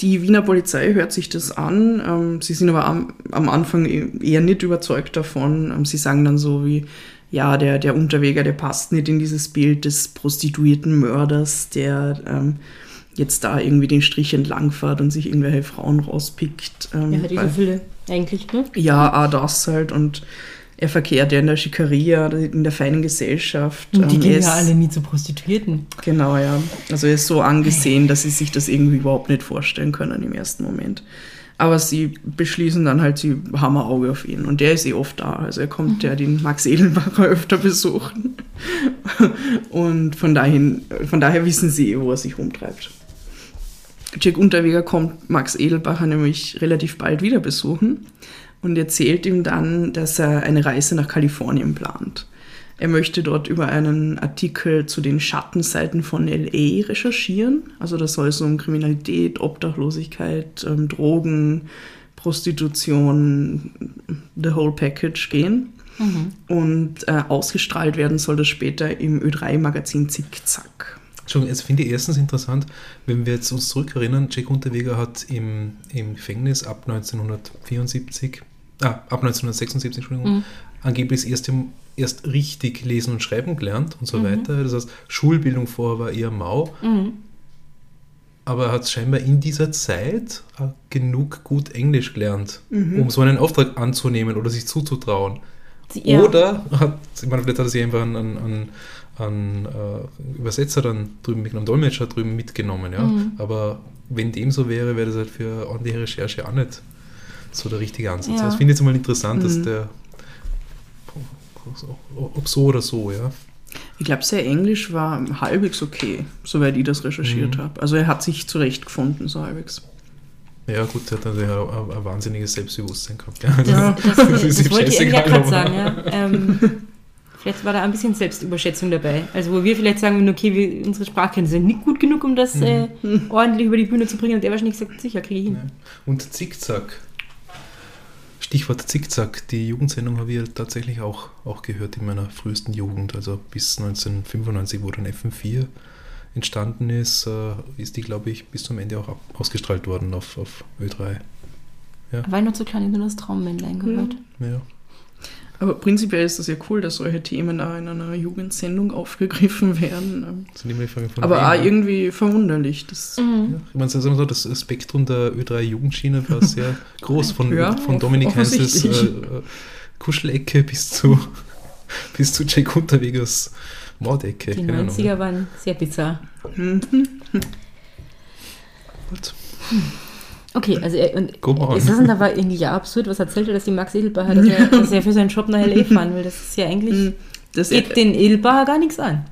Die Wiener Polizei hört sich das an. Ähm, sie sind aber am, am Anfang e- eher nicht überzeugt davon. Ähm, sie sagen dann so wie, ja, der, der Unterweger, der passt nicht in dieses Bild des prostituierten Mörders, der ähm, jetzt da irgendwie den Strich entlangfährt und sich irgendwelche Frauen rauspickt. Ähm, Ja, diese Fülle eigentlich, ne? ja, auch das halt. Und er verkehrt ja in der Schikaria, in der feinen Gesellschaft. Und die Ähm, gehen ja alle nie zu Prostituierten. Genau, ja. Also er ist so angesehen, dass sie sich das irgendwie überhaupt nicht vorstellen können im ersten Moment. Aber sie beschließen dann halt, sie haben ein Auge auf ihn. Und der ist eh oft da. Also er kommt ja den Max Edelbacher öfter besuchen. Und von, dahin, von daher wissen sie eh, wo er sich rumtreibt. Jack Unterweger kommt Max Edelbacher nämlich relativ bald wieder besuchen und erzählt ihm dann, dass er eine Reise nach Kalifornien plant. Er möchte dort über einen Artikel zu den Schattenseiten von LA recherchieren. Also das soll so um Kriminalität, Obdachlosigkeit, ähm, Drogen, Prostitution, the whole package gehen. Und äh, ausgestrahlt werden soll das später im Ö3-Magazin Zickzack. Schon, jetzt finde ich erstens interessant, wenn wir jetzt uns zurückerinnern, Jack Unterweger hat im, im Gefängnis ab 1974, ah, ab 1976, Entschuldigung, angeblich das erste, erst richtig lesen und schreiben gelernt und so weiter. Das heißt, Schulbildung vorher war eher mau. Aber er hat scheinbar in dieser Zeit auch genug gut Englisch gelernt, um so einen Auftrag anzunehmen oder sich zuzutrauen. Ja. Oder hat, ich meine, vielleicht hat er sich einfach einen, einen, einen äh, Übersetzer dann drüben mitgenommen, Dolmetscher drüben mitgenommen, ja. Aber wenn dem so wäre, wäre das halt für ordentliche Recherche auch nicht so der richtige Ansatz. Ja. Das finde ich jetzt mal interessant, dass der ob so oder so, ja. Ich glaube, sein Englisch war halbwegs okay, soweit ich das recherchiert habe. Also er hat sich zurechtgefunden, so halbwegs. Ja, gut, der hat natürlich ein, ein, ein wahnsinniges Selbstbewusstsein gehabt. Ja, Das, das, das, ist ihm wollte ich gerade sagen, ja. Ähm, vielleicht war da ein bisschen Selbstüberschätzung dabei. Also wo wir vielleicht sagen würden, okay, wir, unsere Sprachkenntnisse sind nicht gut genug, um das äh, ordentlich über die Bühne zu bringen. Und der wahrscheinlich gesagt, sicher, kriege ich hin. Ja. Und Zickzack. Stichwort Zickzack. Die Jugendsendung habe ich ja tatsächlich auch, auch gehört in meiner frühesten Jugend. Also bis 1995, wo dann FM4 entstanden ist, äh, ist die, glaube ich, bis zum Ende auch ausgestrahlt worden auf, auf Ö3. Da war ich noch so klein, ich nur das Traummännlein gehört. Ja. Aber prinzipiell ist das ja cool, dass solche Themen auch in einer Jugendsendung aufgegriffen werden. Sind immer die Fragen von Aber wem, auch ne? irgendwie verwunderlich. Das, Mhm. Ja, ich meine, sagen so, das Spektrum der Ö3 Jugendschiene war sehr groß, von, Ja, von Dominik Heinzes äh, äh, Kuschelecke bis zu, bis zu Jack Unterwegers Mordecke. Die keine Ahnung. 90er waren sehr bizarr. Gut. Okay, also er, und ist das denn aber irgendwie ja absurd? Was erzählt er, dass die Max Edelbacher, dass, er, dass er für seinen Job nach L.A. fahren will? Das ist ja eigentlich, Hm, das, geht den Edelbacher gar nichts an.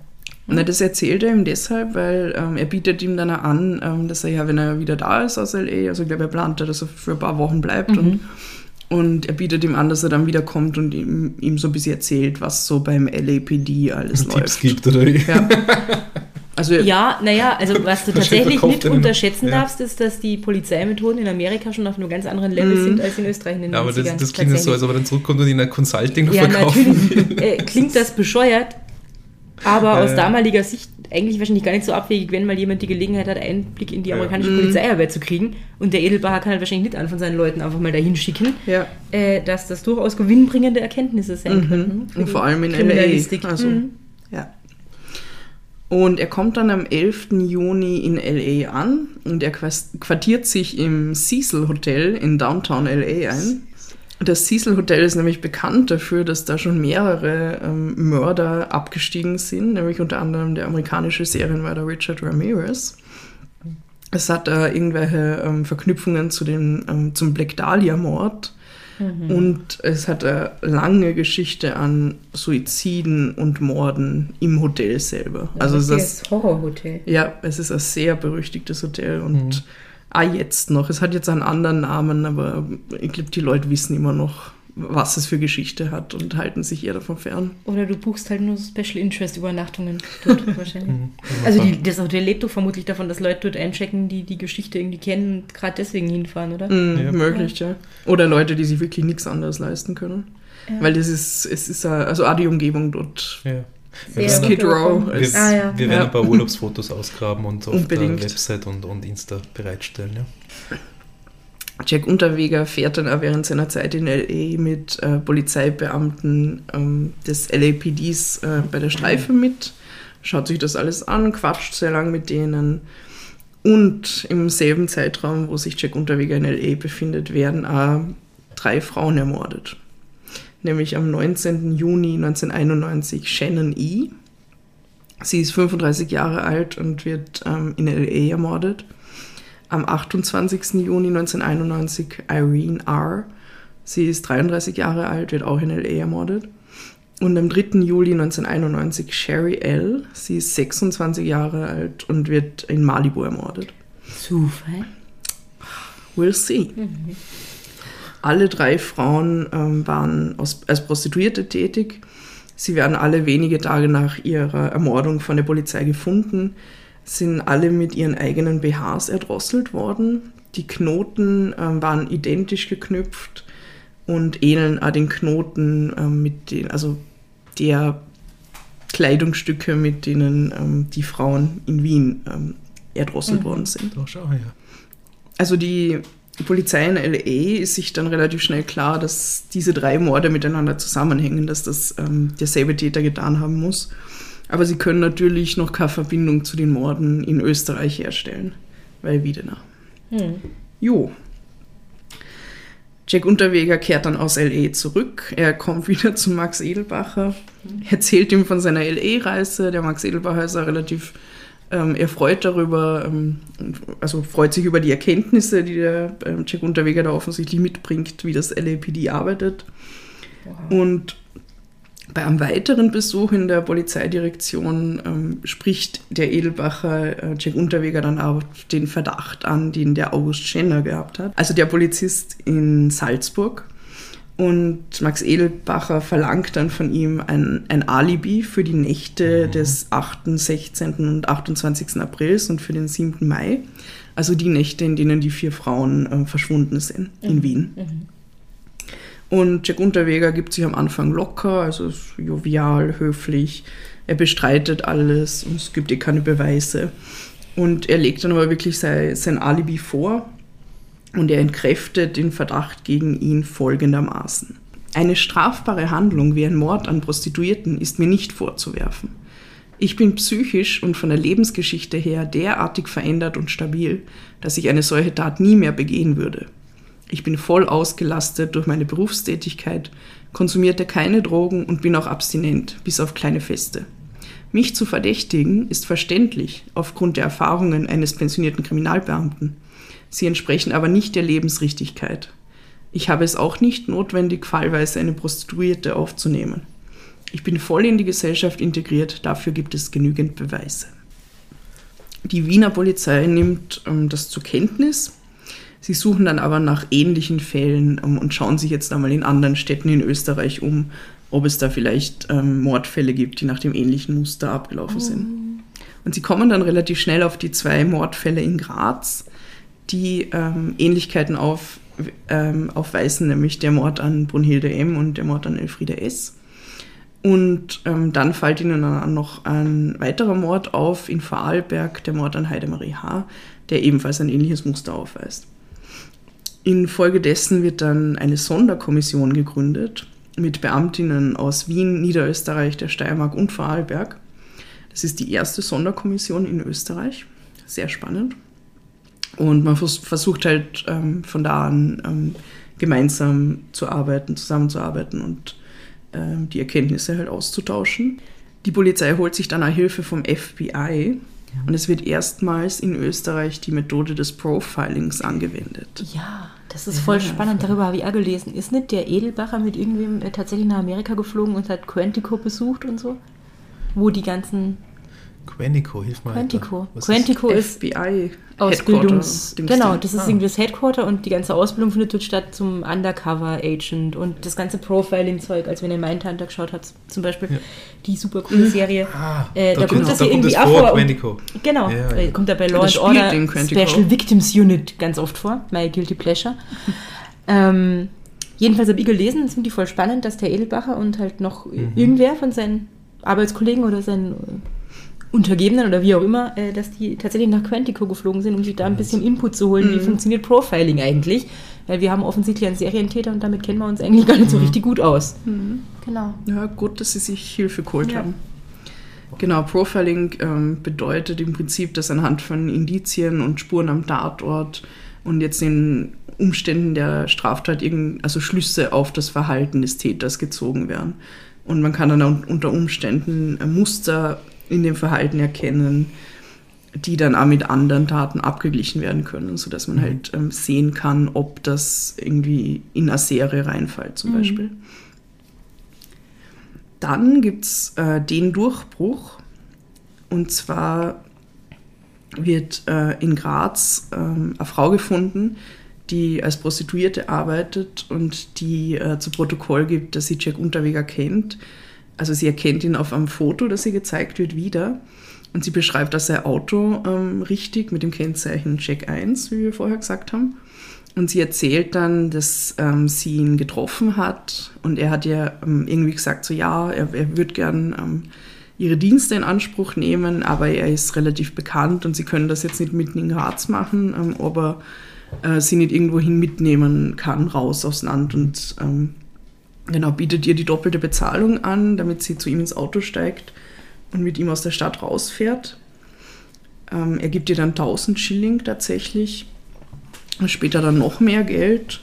na, das erzählt er ihm deshalb, weil ähm, er bietet ihm dann an, ähm, dass er ja, wenn er wieder da ist aus L.A., also ich glaube, er plant da, dass er für ein paar Wochen bleibt Mhm. und, und er bietet ihm an, dass er dann wiederkommt und ihm, ihm so ein bisschen erzählt, was so beim LAPD alles Tipps läuft. gibt, oder wie? Ja. Also Ja, naja, also was du tatsächlich nicht unterschätzen Ja. darfst, ist, dass die Polizeimethoden in Amerika schon auf einem ganz anderen Level Mhm. sind als in Österreich in den Ja, aber 90ern. das, das klingt so, als ob er dann zurückkommt und in ein Consulting Ja, verkaufen natürlich äh, klingt das bescheuert, aber aus Äh. damaliger Sicht eigentlich wahrscheinlich gar nicht so abwegig, wenn mal jemand die Gelegenheit hat, Einblick in die Ja. amerikanische Mhm. Polizeiarbeit zu kriegen. Und der Edelbacher kann halt wahrscheinlich nicht an von seinen Leuten einfach mal dahin schicken, ja. äh, dass das durchaus gewinnbringende Erkenntnisse sein Mhm. könnten. für Und vor allem in. LA. Also, Mhm. Und er kommt dann am 11. Juni in LA an und er quartiert sich im Cecil Hotel in Downtown LA ein. Das Cecil Hotel ist nämlich bekannt dafür, dass da schon mehrere ähm, Mörder abgestiegen sind, nämlich unter anderem der amerikanische Serienmörder Richard Ramirez. Es hat da irgendwelche ähm, Verknüpfungen zu den, ähm, zum Black Dahlia-Mord. Und es hat eine lange Geschichte an Suiziden und Morden im Hotel selber. Also es ist, Horrorhotel. ja, es ist ein sehr berüchtigtes Hotel und auch jetzt noch. Es hat jetzt einen anderen Namen, aber ich glaube, die Leute wissen immer noch, was es für Geschichte hat und halten sich eher davon fern. Oder du buchst halt nur Special Interest Übernachtungen dort wahrscheinlich. Mhm. Also die, das Hotel lebt doch vermutlich davon, dass Leute dort einchecken, die die Geschichte irgendwie kennen und gerade deswegen hinfahren, oder? Mhm, Ja. Möglich, ja. Oder Leute, die sich wirklich nichts anderes leisten können. Ja. Weil das ist, es ist, eine- also auch die Umgebung dort. Ja. Sehr Skid Row Wir, ist- Wir, ah, ja. wir werden Ja. ein paar Urlaubsfotos ausgraben und auf Unbedingt. der Website und, und Insta bereitstellen. Ja. Jack Unterweger fährt dann auch während seiner Zeit in L.A. mit äh, Polizeibeamten ähm, des LAPDs äh, bei der Streife mit, schaut sich das alles an, quatscht sehr lang mit denen. Und im selben Zeitraum, wo sich Jack Unterweger in L.A. befindet, werden auch drei Frauen ermordet. Nämlich am 19. Juni 1991 Shannon E. Sie ist 35 Jahre alt und wird ähm, in L.A. ermordet. Am 28. Juni 1991 Irene R. Sie ist 33 Jahre alt, wird auch in L.A. ermordet. Und am 3. Juli 1991 Sherry L. Sie ist 26 Jahre alt und wird in Malibu ermordet. Zufall. We'll see. Alle drei Frauen ähm, waren aus, als Prostituierte tätig. Sie werden alle wenige Tage nach ihrer Ermordung von der Polizei gefunden, sind alle mit ihren eigenen BHs erdrosselt worden. Die Knoten ähm, waren identisch geknüpft und ähneln auch den Knoten ähm, mit den, also der Kleidungsstücke, mit denen ähm, die Frauen in Wien ähm, erdrosselt worden sind. Da schau her. Also die Polizei in LA ist sich dann relativ schnell klar, dass diese drei Morde miteinander zusammenhängen, dass das ähm, derselbe Täter getan haben muss. Aber sie können natürlich noch keine Verbindung zu den Morden in Österreich herstellen, weil Wiedener. Hm. Jo. Jack Unterweger kehrt dann aus LA zurück. Er kommt wieder zu Max Edelbacher, erzählt ihm von seiner LA-Reise. Der Max Edelbacher ist auch relativ ähm, erfreut darüber, ähm, also freut sich über die Erkenntnisse, die der ähm, Jack Unterweger da offensichtlich mitbringt, wie das LAPD arbeitet. Und Bei einem weiteren Besuch in der Polizeidirektion ähm, spricht der Edelbacher äh, Jack Unterweger dann auch den Verdacht an, den der August Schenner gehabt hat. Also der Polizist in Salzburg. Und Max Edelbacher verlangt dann von ihm ein, ein Alibi für die Nächte des 8., 16. und 28. Aprils und für den 7. Mai. Also die Nächte, in denen die vier Frauen äh, verschwunden sind in Wien. Und Jack Unterweger gibt sich am Anfang locker, also ist jovial, höflich. Er bestreitet alles und es gibt eh keine Beweise. Und er legt dann aber wirklich sein, sein Alibi vor und er entkräftet den Verdacht gegen ihn folgendermaßen. Eine strafbare Handlung wie ein Mord an Prostituierten ist mir nicht vorzuwerfen. Ich bin psychisch und von der Lebensgeschichte her derartig verändert und stabil, dass ich eine solche Tat nie mehr begehen würde. Ich bin voll ausgelastet durch meine Berufstätigkeit, konsumierte keine Drogen und bin auch abstinent, bis auf kleine Feste. Mich zu verdächtigen ist verständlich aufgrund der Erfahrungen eines pensionierten Kriminalbeamten. Sie entsprechen aber nicht der Lebensrichtigkeit. Ich habe es auch nicht notwendig, fallweise eine Prostituierte aufzunehmen. Ich bin voll in die Gesellschaft integriert, dafür gibt es genügend Beweise. Die Wiener Polizei nimmt ähm, das zur Kenntnis. Sie suchen dann aber nach ähnlichen Fällen ähm, und schauen sich jetzt einmal in anderen Städten in Österreich um, ob es da vielleicht ähm, Mordfälle gibt, die nach dem ähnlichen Muster abgelaufen sind. Und sie kommen dann relativ schnell auf die zwei Mordfälle in Graz, die ähm, Ähnlichkeiten auf, ähm, aufweisen, nämlich der Mord an Brunhilde M. und der Mord an Elfriede S. Und ähm, dann fällt ihnen dann noch ein weiterer Mord auf in Vorarlberg, der Mord an Heidemarie H., der ebenfalls ein ähnliches Muster aufweist. Infolgedessen wird dann eine Sonderkommission gegründet mit Beamtinnen aus Wien, Niederösterreich, der Steiermark und Vorarlberg. Das ist die erste Sonderkommission in Österreich. Sehr spannend. Und man vers versucht halt ähm, von da an ähm, gemeinsam zu arbeiten, zusammenzuarbeiten und ähm, die Erkenntnisse halt auszutauschen. Die Polizei holt sich dann auch Hilfe vom FBI und es wird erstmals in Österreich die Methode des Profilings angewendet. Ja, das ist voll spannend. Darüber habe ich auch gelesen. Ist nicht der Edelbacher mit irgendwem äh, tatsächlich nach Amerika geflogen und hat Quantico besucht und so? Wo die ganzen Quantico, hilf mal. Quantico. Quantico ist, FBI Ausbildungs... Genau, das ist Ah. irgendwie das Headquarter und die ganze Ausbildung findet dort statt zum Undercover-Agent und das ganze Profiling-Zeug, als wenn ihr Mindhunter geschaut habt, zum Beispiel, Ja. die super coole Serie. Ah, Äh, da da, kommt das da hier irgendwie auch vor. Quantico. Genau, Ja, ja. kommt da bei Law and Order. Special Victims Unit ganz oft vor, My Guilty Pleasure. ähm, jedenfalls habe ich gelesen, das finde ich voll spannend, dass der Edelbacher und halt noch Mhm. irgendwer von seinen Arbeitskollegen oder seinen Untergebenen oder wie auch immer, äh, dass die tatsächlich nach Quantico geflogen sind, um sich da ein bisschen Input zu holen, wie funktioniert Profiling eigentlich. Weil wir haben offensichtlich einen Serientäter und damit kennen wir uns eigentlich gar nicht so richtig gut aus. Genau. Ja, gut, dass sie sich Hilfe geholt Ja. haben. Genau, Profiling ähm, bedeutet im Prinzip, dass anhand von Indizien und Spuren am Tatort und jetzt den Umständen der Straftat irgend, also Schlüsse auf das Verhalten des Täters gezogen werden. Und man kann dann un- unter Umständen Muster in dem Verhalten erkennen, die dann auch mit anderen Taten abgeglichen werden können, sodass man halt ähm, sehen kann, ob das irgendwie in eine Serie reinfällt zum Beispiel. Dann gibt es äh, den Durchbruch. Und zwar wird äh, in Graz ähm, eine Frau gefunden, die als Prostituierte arbeitet und die äh, zu Protokoll gibt, dass sie Jack Unterweger kennt. Also sie erkennt ihn auf einem Foto, das ihr gezeigt wird, wieder. Und sie beschreibt das sein Auto ähm, richtig mit dem Kennzeichen Jack 1, wie wir vorher gesagt haben. Und sie erzählt dann, dass ähm, sie ihn getroffen hat und er hat ihr ähm, irgendwie gesagt, so ja, er, er würde gern ähm, ihre Dienste in Anspruch nehmen, aber er ist relativ bekannt und sie können das jetzt nicht mitten in Graz machen, ähm, ob er äh, sie nicht irgendwohin mitnehmen kann, raus aufs Land und ähm, genau, bietet ihr die doppelte Bezahlung an, damit sie zu ihm ins Auto steigt und mit ihm aus der Stadt rausfährt. Ähm, er gibt ihr dann 1000 Schilling tatsächlich später dann noch mehr Geld.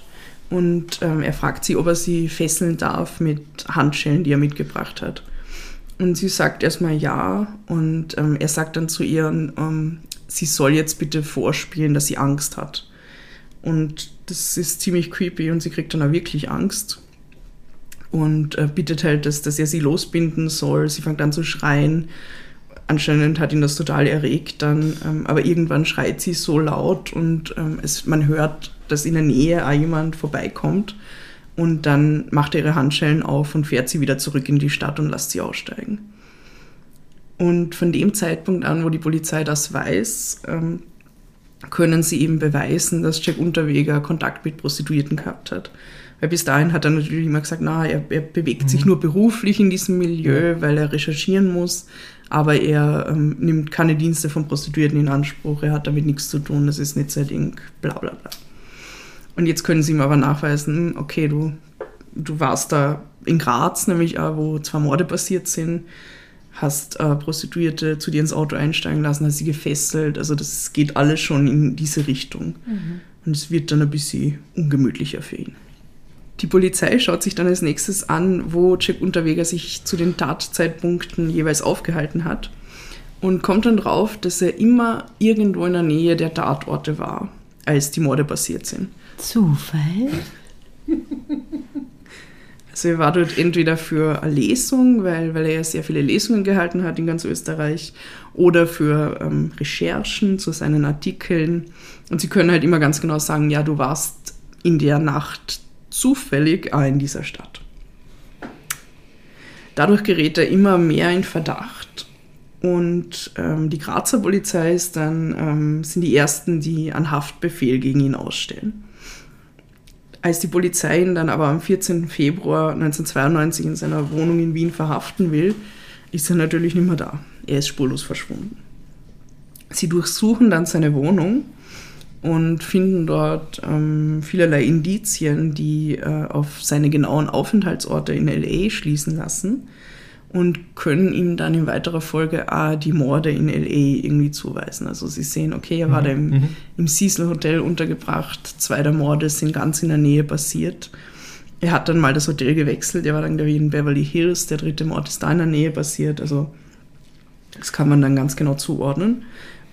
Und ähm, er fragt sie, ob er sie fesseln darf mit Handschellen, die er mitgebracht hat. Und sie sagt erstmal ja. Und ähm, er sagt dann zu ihr, ähm, sie soll jetzt bitte vorspielen, dass sie Angst hat. Und das ist ziemlich creepy und sie kriegt dann auch wirklich Angst. Und äh, bittet halt, dass, dass er sie losbinden soll. Sie fängt an zu schreien. Anscheinend hat ihn das total erregt dann, ähm, aber irgendwann schreit sie so laut und ähm, es, man hört, dass in der Nähe auch jemand vorbeikommt und dann macht er ihre Handschellen auf und fährt sie wieder zurück in die Stadt und lässt sie aussteigen. Und von dem Zeitpunkt an, wo die Polizei das weiß, ähm, können sie eben beweisen, dass Jack Unterweger Kontakt mit Prostituierten gehabt hat. Weil bis dahin hat er natürlich immer gesagt, na, er, er bewegt mhm. sich nur beruflich in diesem Milieu, weil er recherchieren muss, aber er ähm, nimmt keine Dienste von Prostituierten in Anspruch, er hat damit nichts zu tun, das ist nicht sein Ding, bla bla bla. Und jetzt können sie ihm aber nachweisen, okay, du, du warst da in Graz, nämlich auch, wo zwei Morde passiert sind, hast äh, Prostituierte zu dir ins Auto einsteigen lassen, hast sie gefesselt. Also das geht alles schon in diese Richtung. Mhm. Und es wird dann ein bisschen ungemütlicher für ihn. Die Polizei schaut sich dann als nächstes an, wo Jack Unterweger sich zu den Tatzeitpunkten jeweils aufgehalten hat und kommt dann drauf, dass er immer irgendwo in der Nähe der Tatorte war, als die Morde passiert sind. Zufall? Also er war dort entweder für eine Lesung, weil, weil er ja sehr viele Lesungen gehalten hat in ganz Österreich, oder für ähm, Recherchen zu seinen Artikeln. Und sie können halt immer ganz genau sagen, ja, du warst in der Nacht zufällig auch in dieser Stadt. Dadurch gerät er immer mehr in Verdacht. Und ähm, die Grazer Polizei ist dann, ähm, sind die ersten, die einen Haftbefehl gegen ihn ausstellen. Als die Polizei ihn dann aber am 14. Februar 1992 in seiner Wohnung in Wien verhaften will, ist er natürlich nicht mehr da. Er ist spurlos verschwunden. Sie durchsuchen dann seine Wohnung und finden dort ähm, vielerlei Indizien, die äh, auf seine genauen Aufenthaltsorte in LA schließen lassen und können ihm dann in weiterer Folge auch die Morde in LA irgendwie zuweisen. Also sie sehen, okay, er war mhm. da im, mhm. im Cecil Hotel untergebracht, zwei der Morde sind ganz in der Nähe passiert. Er hat dann mal das Hotel gewechselt, er war dann glaube ich in Beverly Hills, der dritte Mord ist da in der Nähe passiert, also das kann man dann ganz genau zuordnen.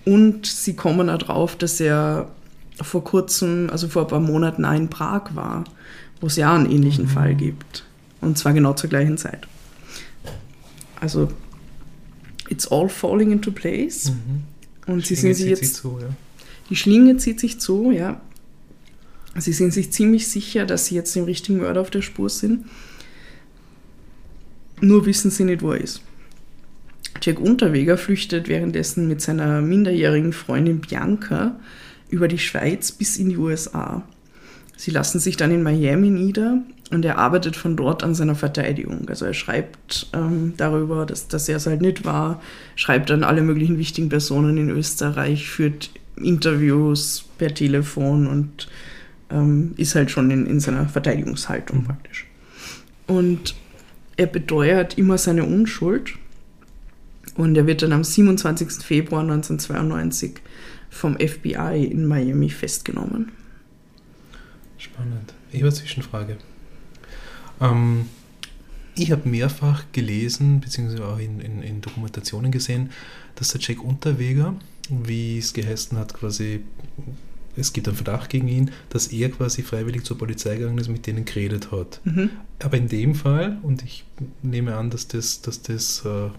Und sie kommen drauf, dass er vor kurzem, also vor ein paar Monaten in Prag war, wo es ja einen ähnlichen mhm. Fall gibt. Und zwar genau zur gleichen Zeit. Also, it's all falling into place. Mhm. Und sie sind sich jetzt. Zu, ja. Die Schlinge zieht sich zu, ja. Sie sind sich ziemlich sicher, dass sie jetzt dem richtigen Mörder auf der Spur sind. Nur wissen sie nicht, wo er ist. Jack Unterweger flüchtet währenddessen mit seiner minderjährigen Freundin Bianca über die Schweiz bis in die USA. Sie lassen sich dann in Miami nieder und er arbeitet von dort an seiner Verteidigung. Also er schreibt ähm, darüber, dass, dass er es halt nicht war, schreibt dann alle möglichen wichtigen Personen in Österreich, führt Interviews per Telefon und ähm, ist halt schon in, in seiner Verteidigungshaltung praktisch. Und er beteuert immer seine Unschuld und er wird dann am 27. Februar 1992 vom FBI in Miami festgenommen. Spannend. Ich habe eine Zwischenfrage. Ähm, ich habe mehrfach gelesen, beziehungsweise auch in, in, in, Dokumentationen gesehen, dass der Jack Unterweger, wie es geheißen hat, quasi, es gibt einen Verdacht gegen ihn, dass er quasi freiwillig zur Polizei gegangen ist, mit denen geredet hat. Mhm. Aber in dem Fall, und ich nehme an, dass das, dass das äh,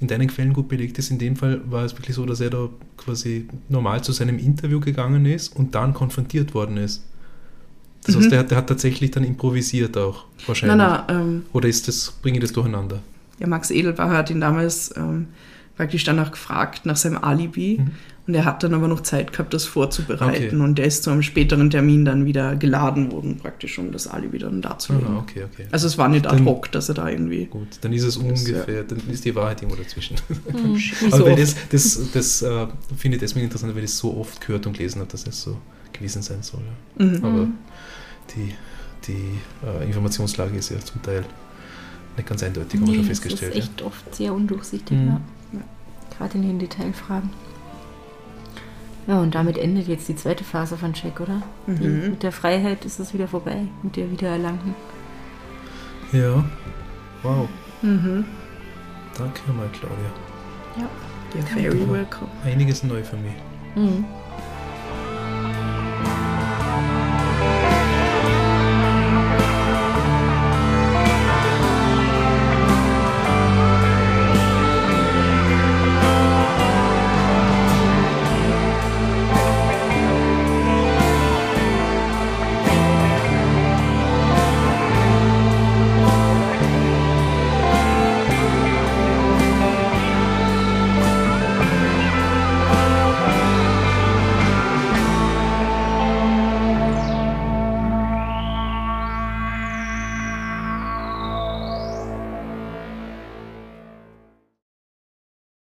in deinen Quellen gut belegt ist, in dem Fall war es wirklich so, dass er da quasi normal zu seinem Interview gegangen ist und dann konfrontiert worden ist. Das mhm. heißt, der, der, hat tatsächlich dann improvisiert auch, wahrscheinlich. Nein, nein, ähm, Oder ist das, bringe ich das durcheinander? Ja, Max Edelbach hat ihn damals ähm, praktisch danach gefragt, nach seinem Alibi. Mhm. Und er hat dann aber noch Zeit gehabt, das vorzubereiten. Okay. Und der ist zu einem späteren Termin dann wieder geladen worden, praktisch, um das Alibi dann darzulegen. Ah, okay, okay. Also es war nicht ad hoc, dass er da irgendwie. Gut, dann ist es ungefähr, ja. dann ist die Wahrheit irgendwo dazwischen. Mhm, aber weil das, das, das äh, finde ich deswegen interessant, weil ich es so oft gehört und gelesen habe, dass es so gewesen sein soll. Ja. Mhm. Aber die, die äh, Informationslage ist ja zum Teil nicht ganz eindeutig, haben nee, wir schon festgestellt. Das ist echt ja. oft sehr undurchsichtig, mhm. ja. gerade in den Detailfragen. Ja, und damit endet jetzt die zweite Phase von Check, oder? Mhm. Die, mit der Freiheit ist es wieder vorbei, mit der Wiedererlangten. Ja, wow. Mhm. Danke mal, Claudia. Ja, you're very welcome. Einiges neu für mich. Mhm.